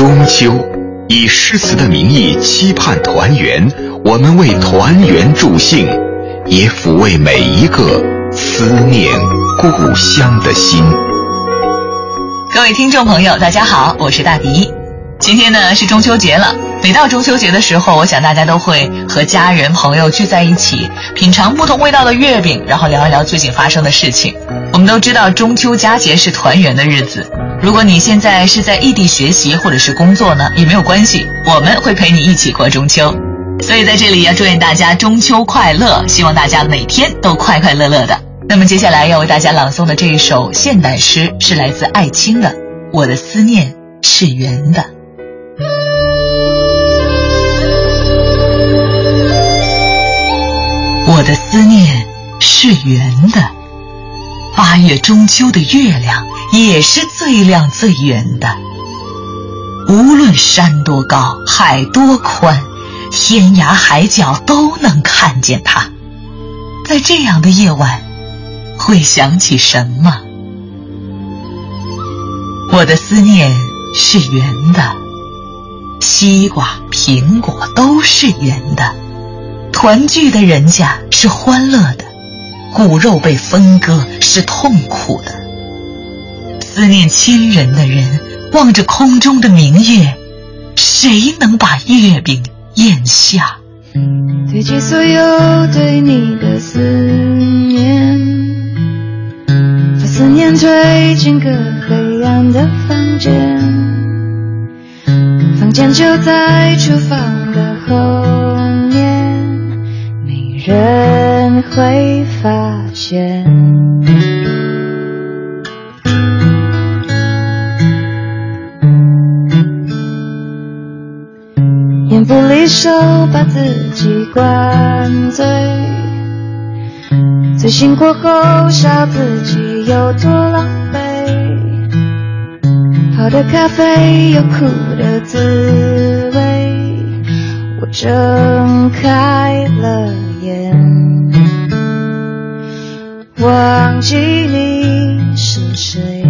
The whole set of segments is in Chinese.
中秋，以诗词的名义期盼团圆，我们为团圆助兴，也抚慰每一个思念故乡的心。各位听众朋友，大家好，我是大迪。今天呢是中秋节了，每到中秋节的时候，我想大家都会和家人朋友聚在一起，品尝不同味道的月饼，然后聊一聊最近发生的事情。我们都知道中秋佳节是团圆的日子。如果你现在是在异地学习或者是工作呢，也没有关系，我们会陪你一起过中秋。所以在这里要祝愿大家中秋快乐，希望大家每天都快快乐乐的。那么接下来要为大家朗诵的这一首现代诗是来自艾青的《我的思念是圆的》。我的思念是圆的，八月中秋的月亮也是最亮最圆的。无论山多高，海多宽，天涯海角都能看见它。在这样的夜晚。会想起什么？我的思念是圆的，西瓜、苹果都是圆的，团聚的人家是欢乐的，骨肉被分割是痛苦的。思念亲人的人望着空中的明月，谁能把月饼咽下？堆积所有对你的思念。把思念推进个黑暗的房间，房间就在厨房的后面，没人会发现。不离手，把自己灌醉。醉醒过后，笑自己有多狼狈。好的咖啡有苦的滋味，我睁开了眼，忘记你是谁，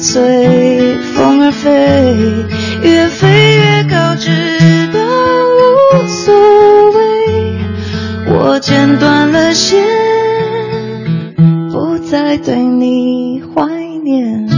随风而飞，越飞越高，直到无所谓。我剪断了线，不再对你怀念。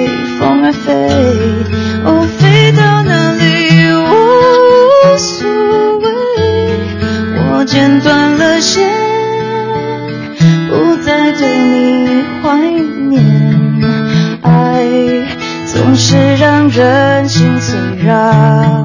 飞。哦。飞到哪里我无所谓，我剪断了线，不再对你怀念。爱总是让人心碎，让。